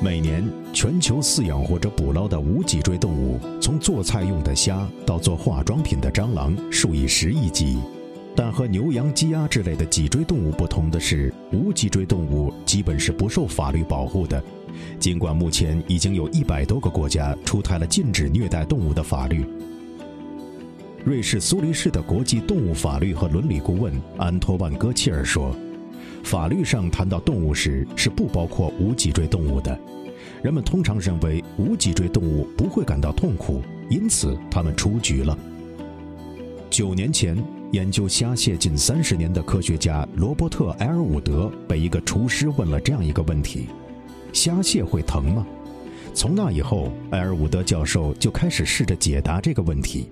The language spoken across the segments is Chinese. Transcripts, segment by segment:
每年，全球饲养或者捕捞的无脊椎动物，从做菜用的虾到做化妆品的蟑螂，数以十亿计。但和牛羊鸡鸭之类的脊椎动物不同的是，无脊椎动物基本是不受法律保护的。尽管目前已经有一百多个国家出台了禁止虐待动物的法律，瑞士苏黎世的国际动物法律和伦理顾问安托万·戈切尔说：“法律上谈到动物时是不包括无脊椎动物的。人们通常认为无脊椎动物不会感到痛苦，因此他们出局了。”九年前，研究虾蟹近三十年的科学家罗伯特·埃尔伍德被一个厨师问了这样一个问题：“虾蟹会疼吗？”从那以后，埃尔伍德教授就开始试着解答这个问题。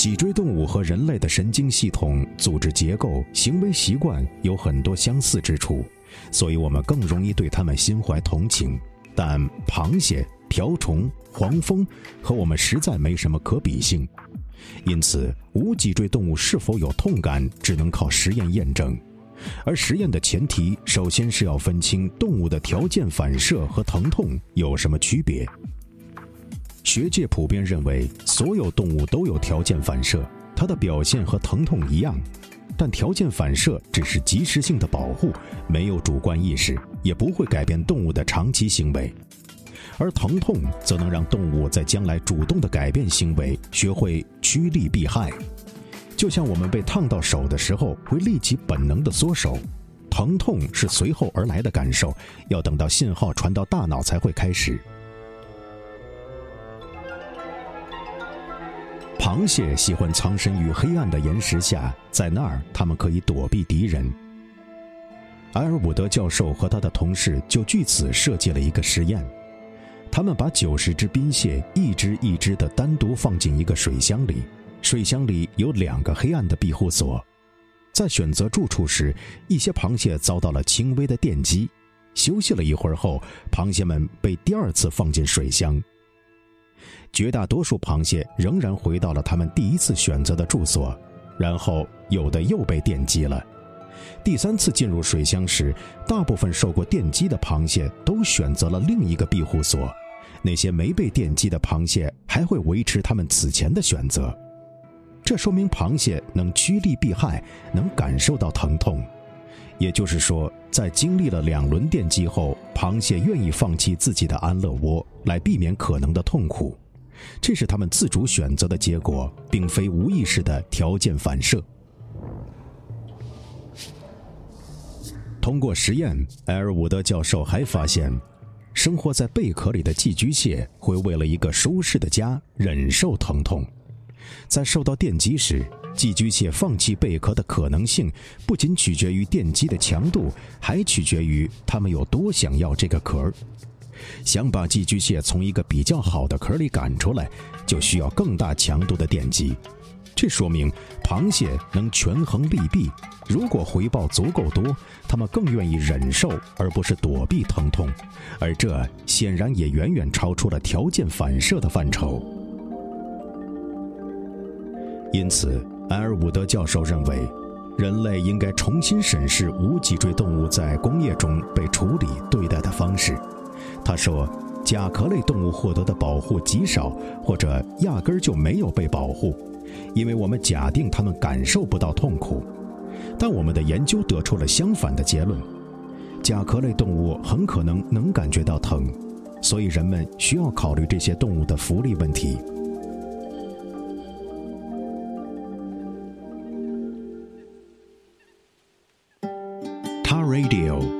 脊椎动物和人类的神经系统、组织结构、行为习惯有很多相似之处，所以我们更容易对它们心怀同情。但螃蟹、瓢虫、黄蜂和我们实在没什么可比性。因此，无脊椎动物是否有痛感，只能靠实验验证。而实验的前提，首先是要分清动物的条件反射和疼痛有什么区别。学界普遍认为，所有动物都有条件反射，它的表现和疼痛一样。但条件反射只是及时性的保护，没有主观意识，也不会改变动物的长期行为。而疼痛则能让动物在将来主动的改变行为，学会趋利避害。就像我们被烫到手的时候，会立即本能的缩手，疼痛是随后而来的感受，要等到信号传到大脑才会开始。螃蟹喜欢藏身于黑暗的岩石下，在那儿它们可以躲避敌人。埃尔伍德教授和他的同事就据此设计了一个实验。他们把九十只冰蟹一只一只地单独放进一个水箱里，水箱里有两个黑暗的庇护所。在选择住处时，一些螃蟹遭到了轻微的电击。休息了一会儿后，螃蟹们被第二次放进水箱。绝大多数螃蟹仍然回到了他们第一次选择的住所，然后有的又被电击了。第三次进入水箱时，大部分受过电击的螃蟹都选择了另一个庇护所。那些没被电击的螃蟹还会维持他们此前的选择，这说明螃蟹能趋利避害，能感受到疼痛。也就是说，在经历了两轮电击后，螃蟹愿意放弃自己的安乐窝，来避免可能的痛苦。这是他们自主选择的结果，并非无意识的条件反射。通过实验，埃尔伍德教授还发现。生活在贝壳里的寄居蟹会为了一个舒适的家忍受疼痛，在受到电击时，寄居蟹放弃贝壳的可能性不仅取决于电击的强度，还取决于它们有多想要这个壳儿。想把寄居蟹从一个比较好的壳里赶出来，就需要更大强度的电击。这说明螃蟹能权衡利弊。如果回报足够多，它们更愿意忍受而不是躲避疼痛，而这显然也远远超出了条件反射的范畴。因此，埃尔伍德教授认为，人类应该重新审视无脊椎动物在工业中被处理对待的方式。他说，甲壳类动物获得的保护极少，或者压根儿就没有被保护，因为我们假定它们感受不到痛苦。但我们的研究得出了相反的结论：甲壳类动物很可能能感觉到疼，所以人们需要考虑这些动物的福利问题。他 Radio，